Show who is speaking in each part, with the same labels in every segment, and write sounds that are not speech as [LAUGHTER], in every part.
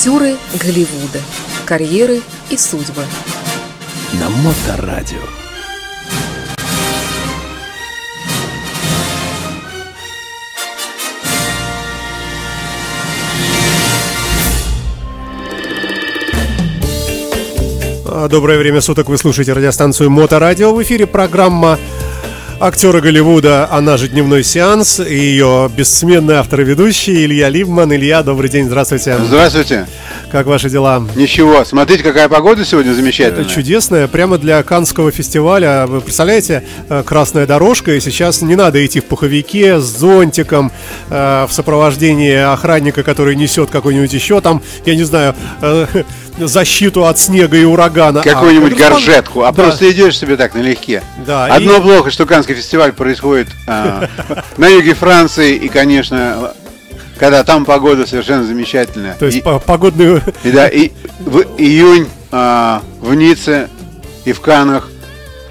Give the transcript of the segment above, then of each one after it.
Speaker 1: Актеры Голливуда. Карьеры и судьбы.
Speaker 2: На Моторадио.
Speaker 3: А, Доброе время суток, вы слушаете радиостанцию Моторадио. В эфире программа актера Голливуда, она же «Дневной сеанс», и ее бессменный автор и ведущий Илья Ливман. Илья, добрый день, здравствуйте.
Speaker 4: Здравствуйте.
Speaker 3: Как ваши дела?
Speaker 4: Ничего, смотрите, какая погода сегодня замечательная.
Speaker 3: Это чудесная, прямо для Канского фестиваля. Вы представляете, э, красная дорожка, и сейчас не надо идти в пуховике с зонтиком, э, в сопровождении охранника, который несет какой-нибудь еще там, я не знаю, э, [LAUGHS] защиту от снега и урагана.
Speaker 4: Какую-нибудь
Speaker 3: А,
Speaker 4: горжетку, а
Speaker 3: Да.
Speaker 4: просто идешь себе так налегке.
Speaker 3: Да,
Speaker 4: Одно
Speaker 3: и-
Speaker 4: плохо, что Канский фестиваль происходит а, [LAUGHS] на юге Франции, и, конечно, когда там погода совершенно замечательная.
Speaker 3: То есть
Speaker 4: И-
Speaker 3: по- погодный... [LAUGHS]
Speaker 4: И да, и в июнь а, в Ницце и в Канах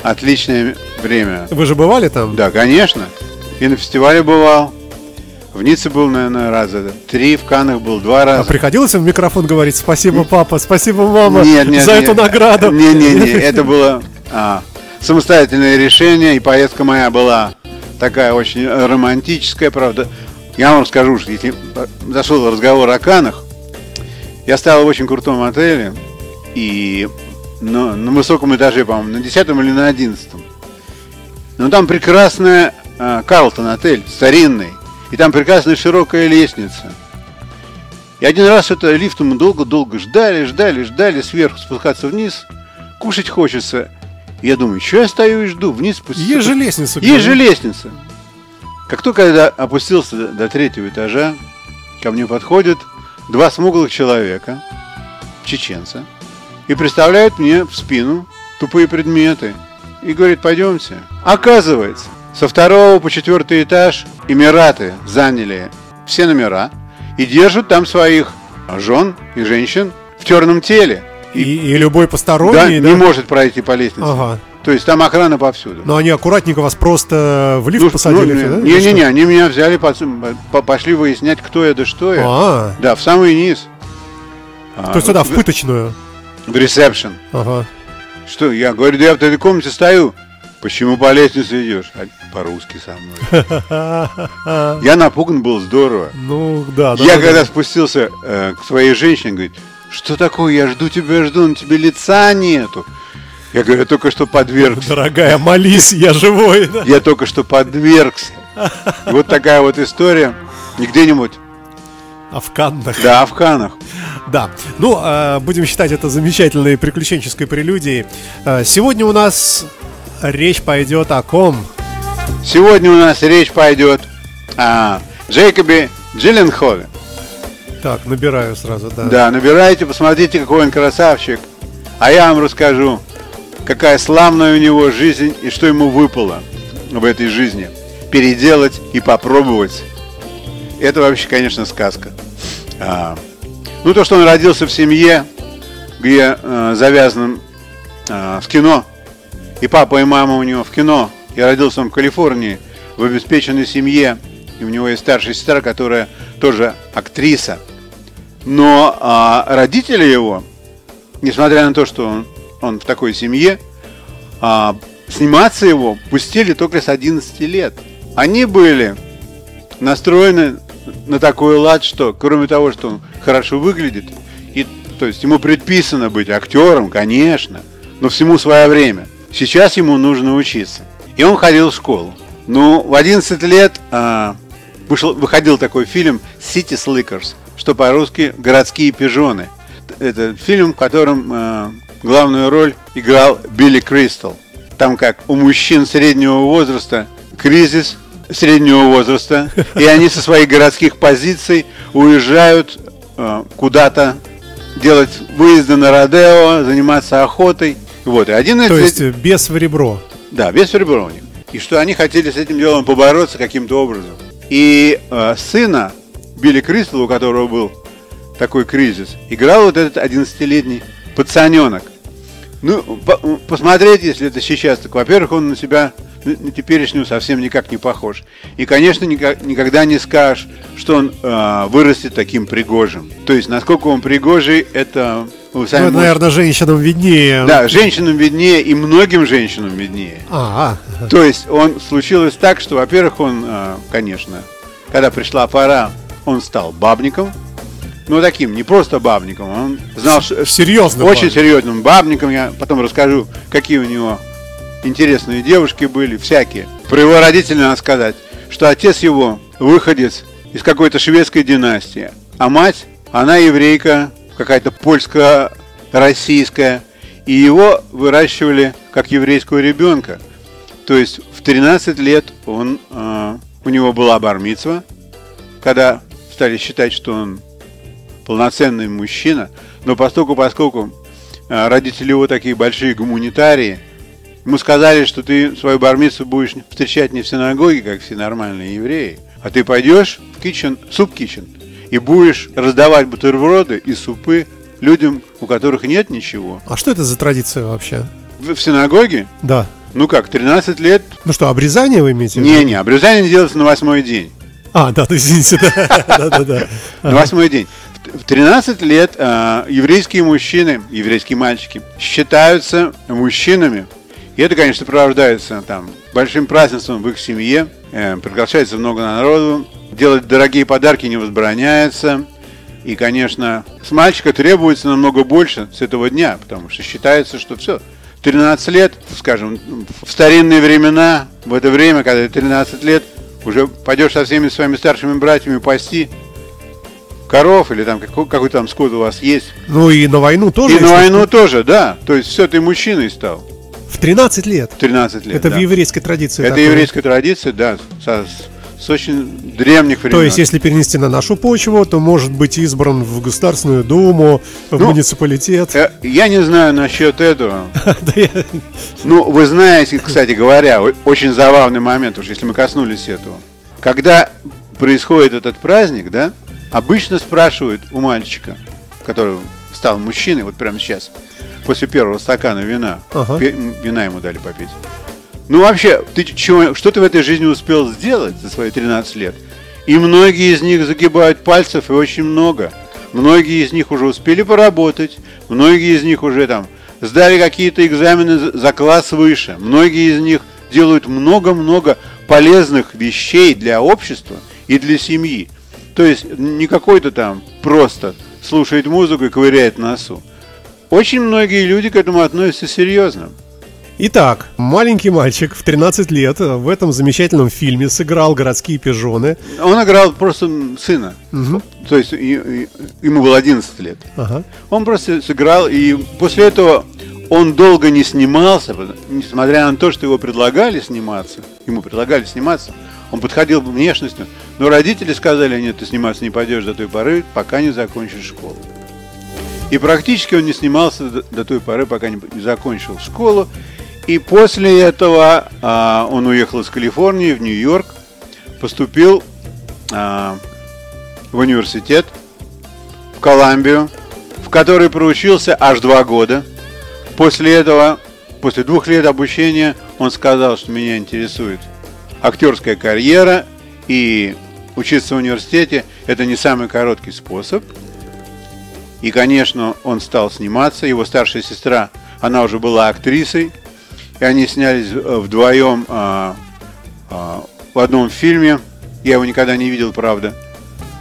Speaker 4: отличное время.
Speaker 3: Вы же бывали там?
Speaker 4: Да, конечно. И на фестивале бывал. В Ницце был, наверное, раза три, в Канах был два
Speaker 3: А
Speaker 4: раза.
Speaker 3: приходилось им в микрофон говорить «Спасибо, папа, спасибо, мама,
Speaker 4: Нет, нет,
Speaker 3: за
Speaker 4: нет.
Speaker 3: эту награду»?
Speaker 4: Не-не-не, это было а, самостоятельное решение, и поездка моя была такая очень романтическая, правда. Я вам скажу, что если зашел разговор о Канах, я стоял в очень крутом отеле, и на, на высоком этаже, по-моему, на 10 или на 11. Но там прекрасная а, Карлтон отель, старинный, и там прекрасная широкая лестница. И один раз это лифтом мы долго-долго ждали, ждали, ждали, сверху спускаться вниз. Кушать хочется. И я думаю, что я стою и жду? Вниз спуститься.
Speaker 3: Есть же лестница.
Speaker 4: Есть же лестница. Как только я опустился до, третьего этажа, ко мне подходят два смуглых человека, чеченца, и представляют мне в спину тупые предметы. И говорит, пойдемте. Оказывается, со второго по четвертый этаж Эмираты заняли все номера и держат там своих жен и женщин в черном теле.
Speaker 3: И, и любой
Speaker 4: Да,
Speaker 3: посторонний, да?
Speaker 4: не может пройти по лестнице.
Speaker 3: Ага.
Speaker 4: То есть там охрана повсюду.
Speaker 3: Но они аккуратненько вас просто в лифт
Speaker 4: Ну,
Speaker 3: посадили,
Speaker 4: ну,
Speaker 3: да?
Speaker 4: не,
Speaker 3: или
Speaker 4: не, не,
Speaker 3: что?
Speaker 4: они меня взяли, пошли выяснять, кто я да что я.
Speaker 3: А,
Speaker 4: Да, в самый низ. А,
Speaker 3: то есть сюда, в
Speaker 4: в,
Speaker 3: пыточную.
Speaker 4: в ресепшн.
Speaker 3: Ага.
Speaker 4: Что, я говорю, да я в этой комнате стою. Почему по лестнице идешь? А, По-русски со мной. [LAUGHS] Я напуган был здорово.
Speaker 3: Ну, да, да.
Speaker 4: я
Speaker 3: да,
Speaker 4: когда
Speaker 3: да.
Speaker 4: спустился э, к своей женщине, говорит, что такое, я жду тебя, жду, на тебе лица нету. Я говорю, я только что подвергся.
Speaker 3: Дорогая, молись, я живой. да.
Speaker 4: Я только что подвергся. Вот такая вот история. И где-нибудь,
Speaker 3: А в Каннах.
Speaker 4: да, в Канах.
Speaker 3: Да. Ну, э, будем считать это замечательной приключенческой прелюдией. Э, сегодня у нас речь пойдет о ком?
Speaker 4: Сегодня у нас речь пойдет о Джейкобе Джилленхоле.
Speaker 3: Так, набираю сразу, да.
Speaker 4: Да, набирайте, посмотрите, какой он красавчик. А я вам расскажу, какая славная у него жизнь и что ему выпало в этой жизни. Переделать и попробовать. Это вообще, конечно, сказка. А, ну, то, что он родился в семье, где э, завязан э, в кино, и папа и мама у него в кино, и родился он в Калифорнии, в обеспеченной семье, и у него есть старшая сестра, которая тоже актриса. Но а, родители его, несмотря на то, что он, он в такой семье, а, сниматься его пустили только с 11 лет. Они были настроены на такой лад, что кроме того, что он хорошо выглядит, и, то есть ему предписано быть актером, конечно, но всему свое время. Сейчас ему нужно учиться. И он ходил в школу. Ну, в 11 лет а, вышел, выходил такой фильм «City Slickers», что по-русски «Городские пижоны». Это фильм, в котором а, главную роль играл Билли Кристал. Там как у мужчин среднего возраста кризис среднего возраста, и они со своих городских позиций уезжают э, куда-то делать выезды на Родео, заниматься охотой. Вот, и один из
Speaker 3: То есть э, без в ребро.
Speaker 4: да, без ребра у них. И что они хотели с этим делом побороться каким-то образом. И э, сына Билли Кристал, у которого был такой кризис, играл вот этот 11-летний пацаненок. Ну, по- посмотреть, если это сейчас, так, во-первых, он на себя на теперешнего совсем никак не похож. И, конечно, ника- никогда не скажешь, что он э, вырастет таким пригожим. То есть, насколько он пригожий, это вы
Speaker 3: Ну,
Speaker 4: сами
Speaker 3: это,
Speaker 4: можете-
Speaker 3: наверное, женщинам виднее.
Speaker 4: Да, женщинам виднее и многим женщинам виднее.
Speaker 3: А, а,
Speaker 4: То есть он случилось так, что, во-первых, он, э, конечно, когда пришла пора, он стал бабником. Ну, таким, не просто бабником, он знал, что...
Speaker 3: серьезно.
Speaker 4: Очень серьезным бабником. Я потом расскажу, какие у него интересные девушки были, всякие. Про его родителей надо сказать, что отец его выходец из какой-то шведской династии, а мать, она еврейка, какая-то польско-российская, и его выращивали как еврейского ребенка. То есть в 13 лет он, э, у него была бармицва, когда стали считать, что он полноценный мужчина, но поскольку, поскольку э, родители его такие большие гуманитарии, ему сказали, что ты свою бармицу будешь встречать не в синагоге, как все нормальные евреи, а ты пойдешь в кичен, суп кичен, и будешь раздавать бутерброды и супы людям, у которых нет ничего.
Speaker 3: А что это за традиция вообще?
Speaker 4: В, в синагоге,
Speaker 3: Да.
Speaker 4: ну как, 13 лет,
Speaker 3: Ну что, обрезание вы имеете? виду?
Speaker 4: не-не, обрезание делается на восьмой день.
Speaker 3: А, да, ты извините, да. [LAUGHS] Да-да-да.
Speaker 4: На восьмой день. В 13 лет э, еврейские мужчины, еврейские мальчики считаются мужчинами. И это, конечно, сопровождается там большим празднеством в их семье. Э, приглашается много народу. Делать дорогие подарки не возбраняется. И, конечно, с мальчика требуется намного больше с этого дня, потому что считается, что все, 13 лет, скажем, в старинные времена, в это время, когда 13 лет, уже пойдешь со всеми своими старшими братьями пасти коров или там какой, какой там скот у вас есть.
Speaker 3: Ну и на войну тоже.
Speaker 4: И на войну тоже, да. То есть все, ты мужчиной стал
Speaker 3: В 13 лет.
Speaker 4: в 13 лет.
Speaker 3: Это
Speaker 4: да.
Speaker 3: в еврейской традиции.
Speaker 4: Это
Speaker 3: такое.
Speaker 4: еврейская традиция, да, со- с, очень древних времен.
Speaker 3: То есть, если перенести на нашу почву, то может быть избран в Государственную Думу, в
Speaker 4: Ну,
Speaker 3: муниципалитет.
Speaker 4: Э, Я не знаю насчет этого. [LAUGHS] Ну, вы знаете, кстати говоря, очень забавный момент, уж если мы коснулись этого. Когда происходит этот праздник, да, обычно спрашивают у мальчика, который стал мужчиной, вот прямо сейчас, после первого стакана вина,
Speaker 3: Ага.
Speaker 4: вина ему дали попить. Ну, вообще, ты чего, что ты в этой жизни успел сделать за свои 13 лет? И многие из них загибают пальцев, и очень много. Многие из них уже успели поработать, многие из них уже там сдали какие-то экзамены за- за класс выше, многие из них делают много-много полезных вещей для общества и для семьи. То есть не какой-то там просто слушает музыку и ковыряет носу. Очень многие люди к этому относятся серьезно.
Speaker 3: Итак, маленький мальчик в 13 лет в этом замечательном фильме сыграл городские пижоны.
Speaker 4: Он играл просто сына. То есть ему было 11 лет.
Speaker 3: Ага.
Speaker 4: Он просто сыграл, и после этого он долго не снимался, несмотря на то, что его предлагали сниматься, ему предлагали сниматься, он подходил внешностью, но родители сказали, нет, ты сниматься не пойдешь до той поры, пока не закончишь школу. И практически он не снимался до, той поры, пока не закончил школу. И после этого а, он уехал из Калифорнии в Нью-Йорк, поступил а, в университет, в Колумбию, в который проучился аж два года. После этого, после двух лет обучения, он сказал, что меня интересует актерская карьера и учиться в университете – это не самый короткий способ. И, конечно, он стал сниматься. Его старшая сестра, она уже была актрисой. И они снялись э, вдвоем а, а, в одном фильме. Я его никогда не видел, правда.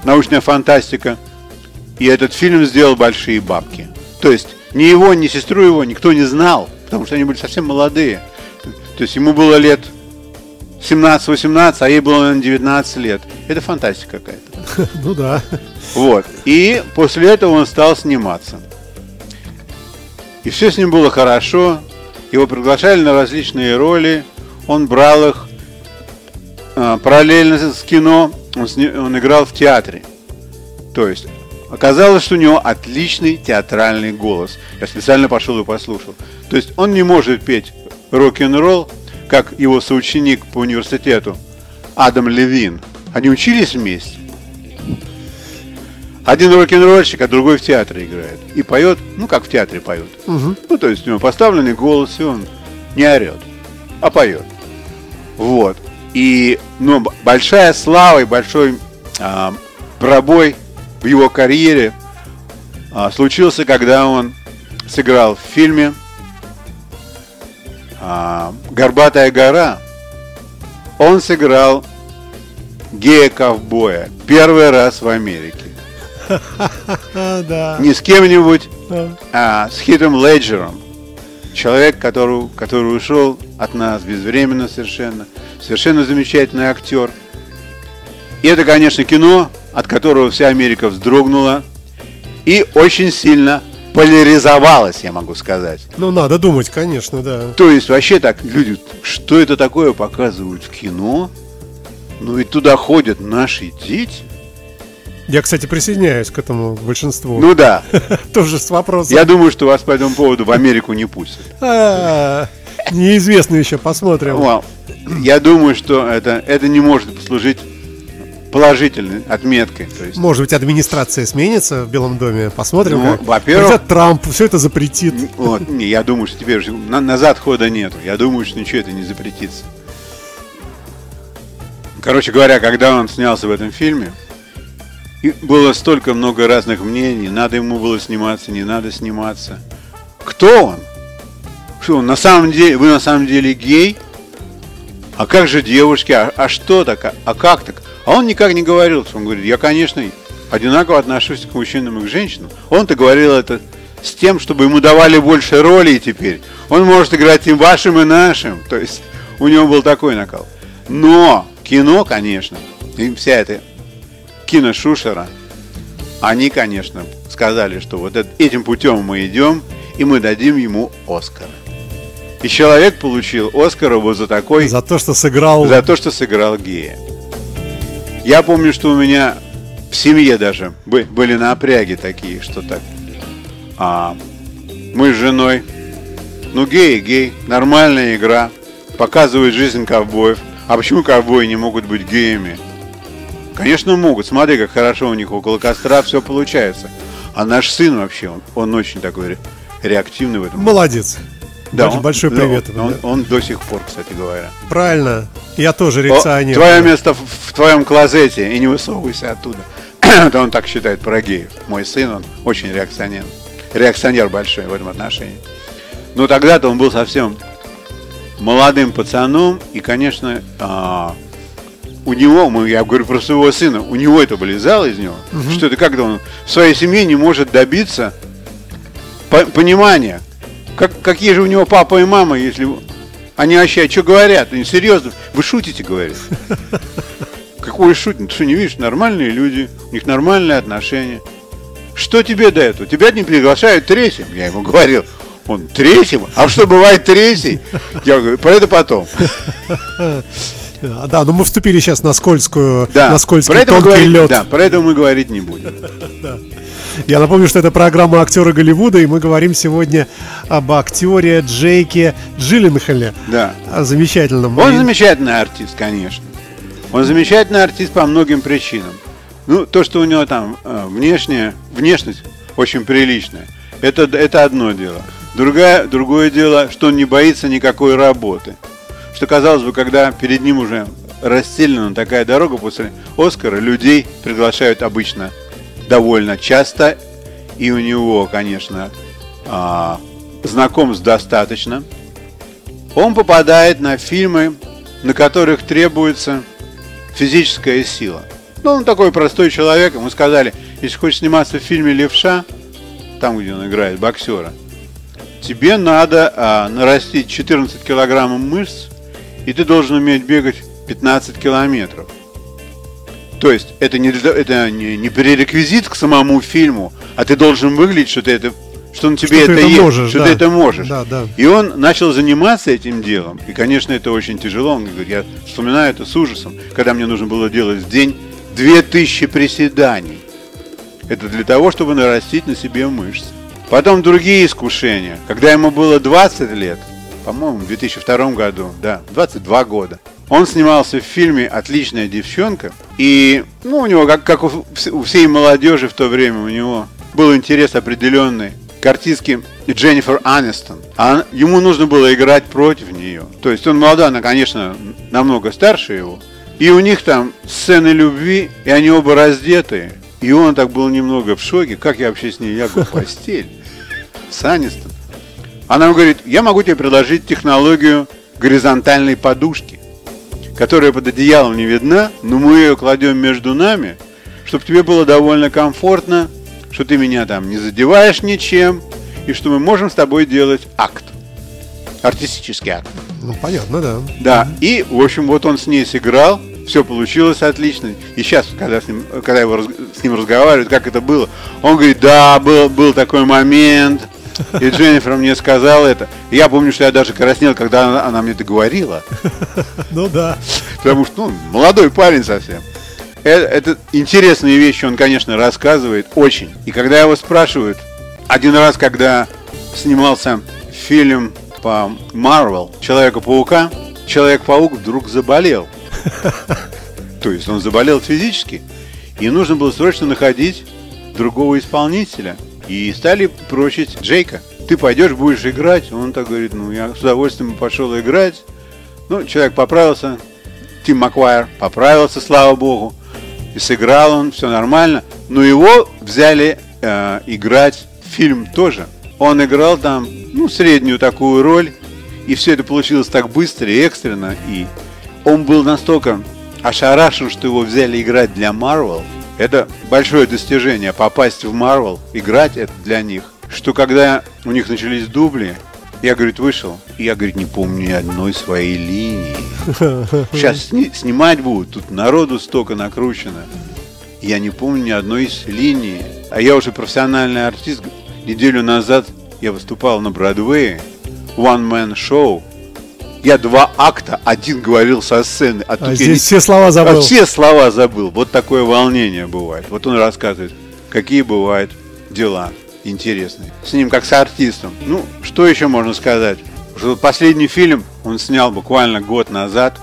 Speaker 4: Научная фантастика. И этот фильм сделал большие бабки. То есть ни его, ни сестру его никто не знал, потому что они были совсем молодые. То есть ему было лет 17-18, а ей было, наверное, 19 лет. Это фантастика какая-то. [LAUGHS]
Speaker 3: Ну да.
Speaker 4: Вот. И после этого он стал сниматься. И все с ним было хорошо. Его приглашали на различные роли. Он брал их а, параллельно с кино. Он, сни- он играл в театре. То есть оказалось, что у него отличный театральный голос. Я специально пошел и послушал. То есть он не может петь рок-н-ролл, как его соученик по университету Адам Левин. Они учились вместе. Один рок-н-ролльщик, а другой в театре играет. И поет, ну как в театре поет. Ну то есть у него поставленный голос, и он не орет, а поет. Вот. И, ну, большая слава и большой а, пробой в его карьере а, случился, когда он сыграл в фильме а, «Горбатая гора». Он сыграл гея-ковбоя первый раз в Америке. [LAUGHS]
Speaker 3: Да.
Speaker 4: Не с кем-нибудь,
Speaker 3: Да.
Speaker 4: а с Хитом Леджером. Человек, который, который ушел от нас безвременно совершенно. Совершенно замечательный актер. И это, конечно, кино, от которого вся Америка вздрогнула и очень сильно поляризовалась, я могу сказать.
Speaker 3: Ну, надо думать, конечно, да.
Speaker 4: То есть вообще так люди, что это такое показывают в кино? Ну и туда ходят наши дети.
Speaker 3: Я, кстати, присоединяюсь к этому большинству.
Speaker 4: Ну да, [LAUGHS]
Speaker 3: Тоже с вопросом.
Speaker 4: я думаю, что вас по этому поводу в Америку не пустят.
Speaker 3: А, Неизвестно еще, посмотрим.
Speaker 4: Я думаю, что это, это не может послужить положительной отметкой. То есть,
Speaker 3: Может быть, администрация сменится в Белом доме. Посмотрим.
Speaker 4: Ну,
Speaker 3: как.
Speaker 4: во-первых-
Speaker 3: Придет Трамп, все это запретит.
Speaker 4: вот, не, я думаю, что теперь уже на- назад хода нету. Я думаю, что ничего это не запретится. Короче говоря, когда он снялся в этом фильме, и было столько много разных мнений, надо ему было сниматься, не надо сниматься. Кто он? Что он на самом деле, вы на самом деле гей? А как же девушки? А, а что так? А, а как так? А он никак не говорил, что он говорит, я, конечно, одинаково отношусь к мужчинам и к женщинам. Он-то говорил это с тем, чтобы ему давали больше ролей теперь. Он может играть и вашим, и нашим. То есть у него был такой накал. Но кино, конечно, и вся эта киношушера, они, конечно, сказали, что вот эт- этим путем мы идем, и мы дадим ему Оскар. И человек получил Оскара вот за такой
Speaker 3: За то, что сыграл...
Speaker 4: за то, что сыграл гея. Я помню, что у меня в семье даже бы- были напряги такие, что так. А, мы с женой, ну гей, гей, нормальная игра, показывает жизнь ковбоев. А почему ковбои не могут быть геями? Конечно, могут. Смотри, как хорошо у них около костра все получается. А наш сын вообще, он, он очень такой ре- реактивный в этом.
Speaker 3: Молодец. Больш-
Speaker 4: он-
Speaker 3: большой
Speaker 4: да,
Speaker 3: привет.
Speaker 4: Он,
Speaker 3: ему,
Speaker 4: он-
Speaker 3: да.
Speaker 4: он до сих пор, кстати говоря.
Speaker 3: Правильно. Я тоже
Speaker 4: О,
Speaker 3: реакционер.
Speaker 4: Твое место в твоем клозете и не высовывайся оттуда. [CLEARS THROAT] Это он так считает про геев. Мой сын, он очень реакционер. Реакционер большой в этом отношении. Но тогда-то он был совсем молодым пацаном. И, конечно, а, у него, мы- я говорю про своего сына, у него это вылезало из него. Что это как-то он в своей семье не может добиться по- понимания. Как, какие же у него папа и мама, если они вообще что говорят? Они серьезно, вы шутите, говорят. [LAUGHS] Какое шутить? Ты что, не видишь? Нормальные люди, у них нормальные отношения. Что тебе до этого? Тебя не приглашают третьим, я ему говорил. Он третьим? А что бывает третий? Я говорю, про это потом. [LAUGHS]
Speaker 3: А, Да, но мы вступили сейчас на скользкую,
Speaker 4: Да,
Speaker 3: на скользкий
Speaker 4: про это
Speaker 3: тонкий
Speaker 4: говорить-
Speaker 3: лед.
Speaker 4: Да, про это мы говорить не будем. [LAUGHS]
Speaker 3: Я напомню, что это программа актера Голливуда, и мы говорим сегодня об актере Джейке Джилленхоле.
Speaker 4: Да.
Speaker 3: О замечательном.
Speaker 4: Он
Speaker 3: И-
Speaker 4: замечательный артист, конечно. Он замечательный артист по многим причинам. Ну, то, что у него там э, внешняя, внешность очень приличная, это, это одно дело. Другое, другое дело, что он не боится никакой работы. Что, казалось бы, когда перед ним уже расстелена такая дорога после Оскара, людей приглашают обычно довольно часто. И у него, конечно, а, знакомств достаточно он попадает на фильмы, на которых требуется физическая сила. Ну, он такой простой человек, ему сказали, если хочешь сниматься в фильме «Левша», там, где он играет боксера, тебе надо а, нарастить 14 килограммов мышц, и ты должен уметь бегать 15 километров. То есть это не, это не, не пререквизит к самому фильму, а ты должен выглядеть, что ты это, что на тебе
Speaker 3: Что
Speaker 4: это,
Speaker 3: это
Speaker 4: есть,
Speaker 3: можешь,
Speaker 4: что
Speaker 3: да.
Speaker 4: ты это можешь.
Speaker 3: Да, да.
Speaker 4: И он начал заниматься этим делом. И, конечно, это очень тяжело. Он говорит, я вспоминаю это с ужасом, когда мне нужно было делать в день 2000 приседаний. Это для того, чтобы нарастить на себе мышцы. Потом другие искушения. Когда ему было 20 лет, по-моему, в 2002 году, да, 22 года, он снимался в фильме «Отличная девчонка». И, ну, у него, как, как у всей молодежи в то время, у него был интерес определенный к артистке Дженнифер Анистон. А ему нужно было играть против нее. То есть он молодой, она, конечно, намного старше его. И у них там сцены любви, и они оба раздетые. И он так был немного в шоке, как я вообще с ней лягу в [LAUGHS] постель. С Анистон. Она ему говорит, я могу тебе предложить технологию горизонтальной подушки, которая под одеялом не видна, но мы ее кладем между нами, чтобы тебе было довольно комфортно, что ты меня там не задеваешь ничем, и что мы можем с тобой делать акт. Артистический акт.
Speaker 3: Ну, понятно, да.
Speaker 4: Да, и, в общем, вот он с ней сыграл, все получилось отлично. И сейчас, когда, с ним, когда его, с ним разговаривают, как это было, он говорит, да, был, был такой момент, и Дженнифер мне сказала это. И я помню, что я даже краснел, когда она, она мне это говорила. [LAUGHS]
Speaker 3: Ну да.
Speaker 4: Потому что, ну, молодой парень совсем. Это, это интересные вещи он, конечно, рассказывает очень. И когда его спрашивают, один раз, когда снимался фильм по Марвел Человека-паука, Человек-паук вдруг заболел. [LAUGHS] То есть он заболел физически. И нужно было срочно находить другого исполнителя. И стали просить Джейка. Ты пойдешь, будешь играть. Он так говорит, ну я с удовольствием пошел играть. Ну, человек поправился. Тим Маквайр поправился, слава богу. И сыграл он, все нормально. Но его взяли э, играть в фильм тоже. Он играл там, ну, среднюю такую роль. И все это получилось так быстро и экстренно. И он был настолько ошарашен, что его взяли играть для Марвел. Это большое достижение, попасть в Марвел, играть это для них. Что когда у них начались дубли, я, говорит, вышел, я, говорит, не помню ни одной своей линии. [LAUGHS] Сейчас сни- снимать будут, тут народу столько накручено. Я не помню ни одной из линий. А я уже профессиональный артист. Неделю назад я выступал на Бродвее, One Man Show. Я два акта, один говорил со сцены. А, тут
Speaker 3: А
Speaker 4: я
Speaker 3: здесь
Speaker 4: не-
Speaker 3: все слова
Speaker 4: а
Speaker 3: забыл.
Speaker 4: все слова забыл. Вот такое волнение бывает. Вот он рассказывает, какие бывают дела интересные. С ним как с артистом. Ну, что еще можно сказать? Что последний фильм он снял буквально год назад.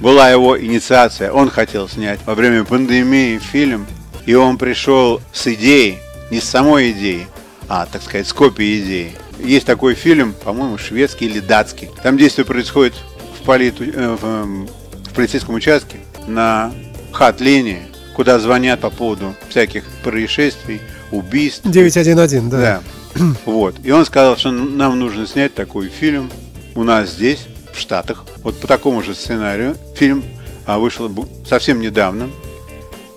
Speaker 4: Была его инициация. Он хотел снять во время пандемии фильм. И он пришел с идеей, не с самой идеей, а, так сказать, с копией идеи. Есть такой фильм, по-моему, шведский или датский. Там действие происходит в, политу- э, в, эм, в полицейском участке на хат-линии, куда звонят по поводу всяких происшествий, убийств.
Speaker 3: 911, да.
Speaker 4: Да. [CLEARS THROAT] Вот. И он сказал, что нам нужно снять такой фильм у нас здесь, в Штатах. Вот по такому же сценарию. Фильм а, вышел совсем недавно.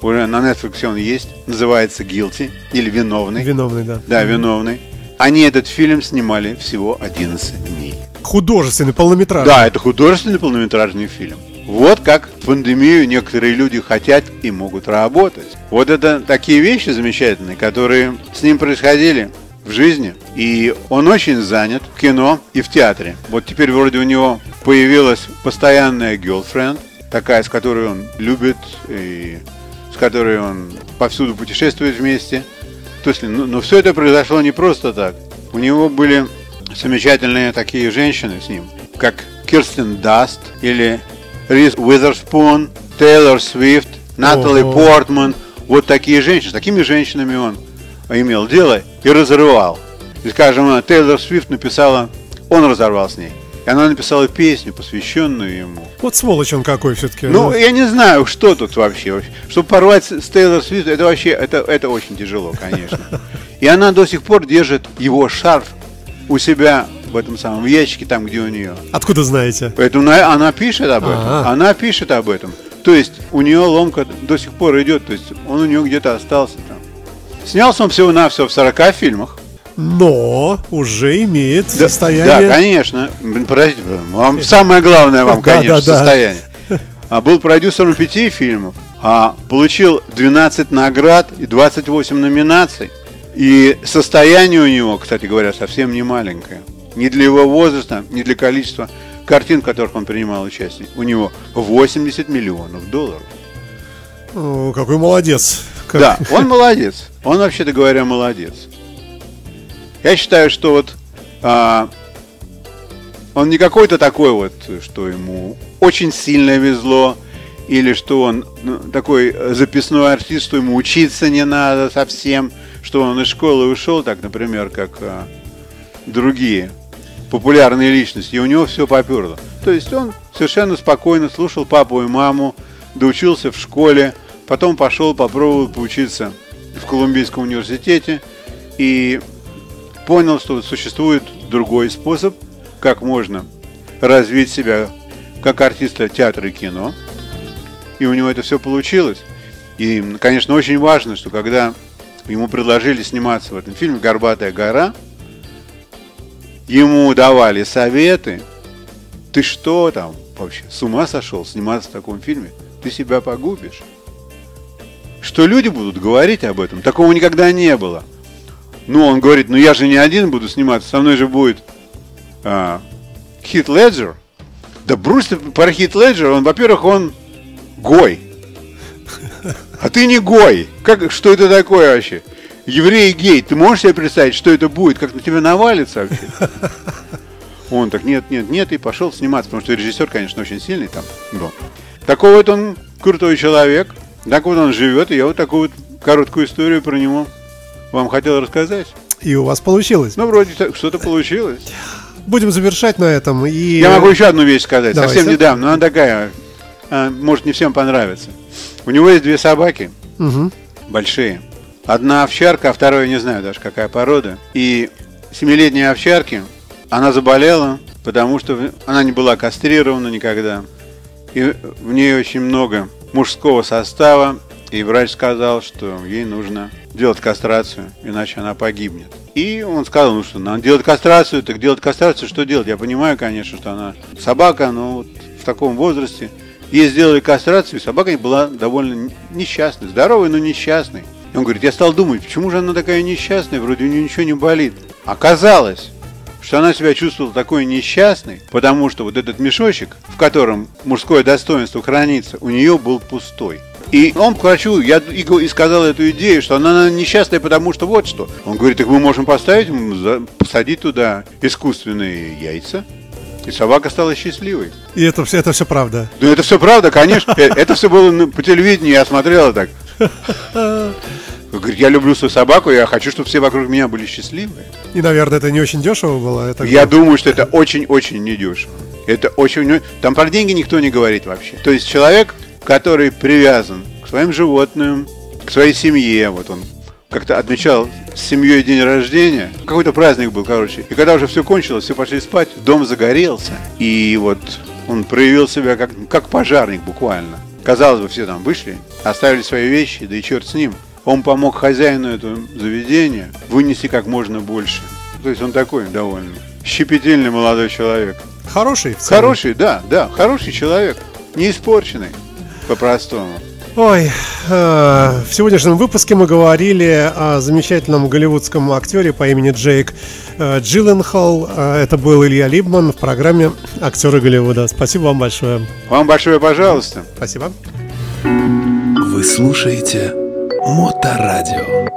Speaker 4: Уже на Netflix он есть. Называется Guilty или Виновный.
Speaker 3: Виновный, да.
Speaker 4: Да, Виновный. Они этот фильм снимали всего 11 дней.
Speaker 3: Художественный, полнометражный.
Speaker 4: Да, это художественный полнометражный фильм. Вот как в пандемию некоторые люди хотят и могут работать. Вот это такие вещи замечательные, которые с ним происходили в жизни. И он очень занят в кино и в театре. Вот теперь вроде у него появилась постоянная girlfriend, такая, с которой он любит и с которой он повсюду путешествует вместе. То есть, ну, но все это произошло не просто так. У него были замечательные такие женщины с ним, как Кирстен Даст или Риз Уизерспун, Тейлор Свифт, Натали. Портман. Вот такие женщины. С такими женщинами он имел дело и разрывал. И, скажем, Тейлор Свифт написала, он разорвал с ней. И она написала песню, посвященную ему.
Speaker 3: Вот сволочь он какой все-таки.
Speaker 4: Ну, я не знаю, что тут вообще. Чтобы порвать с Тейлор Свифт, это вообще, это, это очень тяжело, конечно. [LAUGHS] И она до сих пор держит его шарф у себя в этом самом ящике, там, где у нее.
Speaker 3: Откуда знаете?
Speaker 4: Поэтому она, она пишет об этом.
Speaker 3: Ага.
Speaker 4: Она пишет об этом. То есть у нее ломка до сих пор идет. То есть он у нее где-то остался там. Снялся он всего-навсего в 40 фильмах.
Speaker 3: Но уже имеет
Speaker 4: Да,
Speaker 3: состояние...
Speaker 4: Да, конечно. Подождите, вам самое главное вам, [LAUGHS]
Speaker 3: Да,
Speaker 4: конечно,
Speaker 3: да, да.
Speaker 4: состояние. [LAUGHS] А был продюсером пяти фильмов, а получил 12 наград и 28 номинаций. И состояние у него, кстати говоря, совсем не маленькое. Ни для его возраста, ни для количества картин, в которых он принимал участие. У него 80 миллионов долларов.
Speaker 3: О, какой молодец. Как-
Speaker 4: Да, он молодец. Он, вообще-то говоря, молодец. Я считаю, что вот а, он не какой-то такой вот, что ему очень сильно везло, или что он ну, такой записной артист, что ему учиться не надо совсем, что он из школы ушел, так, например, как а, другие популярные личности, и у него все поперло. То есть он совершенно спокойно слушал папу и маму, доучился в школе, потом пошел попробовал поучиться в Колумбийском университете и понял, что существует другой способ, как можно развить себя как артиста театра и кино. И у него это все получилось. И, конечно, очень важно, что когда ему предложили сниматься в этом фильме «Горбатая гора», ему давали советы. Ты что там вообще, с ума сошел сниматься в таком фильме? Ты себя погубишь. Что люди будут говорить об этом? Такого никогда не было. Ну, он говорит, ну я же не один буду сниматься, со мной же будет а, Хит Леджер. Да Брус про Хит Леджер, он, во-первых, он гой. А ты не гой. Как, что это такое вообще? Еврей гей. Ты можешь себе представить, что это будет? Как на тебя навалится вообще? [LAUGHS] Он так, нет, нет, нет, и пошел сниматься, потому что режиссер, конечно, очень сильный там был. Такой вот он крутой человек, так вот он живет, и я вот такую вот короткую историю про него вам хотел рассказать.
Speaker 3: И у вас получилось.
Speaker 4: Ну, вроде что-то получилось. [LAUGHS]
Speaker 3: Будем завершать на этом. И...
Speaker 4: Я могу еще одну вещь сказать, Давайте. совсем недавно, но она такая, а, может не всем понравится. У него есть две собаки, угу. большие. Одна овчарка, а вторая не знаю даже какая порода. И семилетней овчарки она заболела, потому что она не была кастрирована никогда. И в ней очень много мужского состава, и врач сказал, что ей нужно делать кастрацию, иначе она погибнет. И он сказал, ну что, надо делать кастрацию, так делать кастрацию, что делать? Я понимаю, конечно, что она собака, но вот в таком возрасте. Ей сделали кастрацию, и собака была довольно несчастной, здоровой, но несчастной. И он говорит, я стал думать, почему же она такая несчастная, вроде у нее ничего не болит. Оказалось, что она себя чувствовала такой несчастной, потому что вот этот мешочек, в котором мужское достоинство хранится, у нее был пустой. И он к врачу, я и сказал эту идею, что она несчастная, потому что вот что. Он говорит, так мы можем поставить, посадить туда искусственные яйца, и собака стала счастливой.
Speaker 3: И это, все, это все правда?
Speaker 4: Да это все правда, конечно. Э, это все было по телевидению, я смотрел так. [LAUGHS] Говорит, я люблю свою собаку, я хочу, чтобы все вокруг меня были счастливые.
Speaker 3: И, наверное, это не очень дешево было.
Speaker 4: Это я думаю, что это очень-очень недешево. Это очень... Там про деньги никто не говорит вообще. То есть человек, который привязан к своим животным, к своей семье, вот он как-то отмечал с семьей день рождения. Какой-то праздник был, короче. И когда уже все кончилось, все пошли спать, дом загорелся. И вот он проявил себя как, как пожарник буквально. Казалось бы, все там вышли, оставили свои вещи, да и черт с ним. Он помог хозяину этого заведения вынести как можно больше. То есть он такой довольно щепетильный молодой человек.
Speaker 3: Хороший?
Speaker 4: Хороший, да, да, хороший человек. Не испорченный, по-простому.
Speaker 3: Ой, э, в сегодняшнем выпуске мы говорили о замечательном голливудском актере по имени Джейк э, Джилленхол. Э, это был Илья Либман в программе «Актеры Голливуда». Спасибо вам большое.
Speaker 4: Вам большое, пожалуйста.
Speaker 3: Спасибо.
Speaker 2: Вы слушаете Моторадио.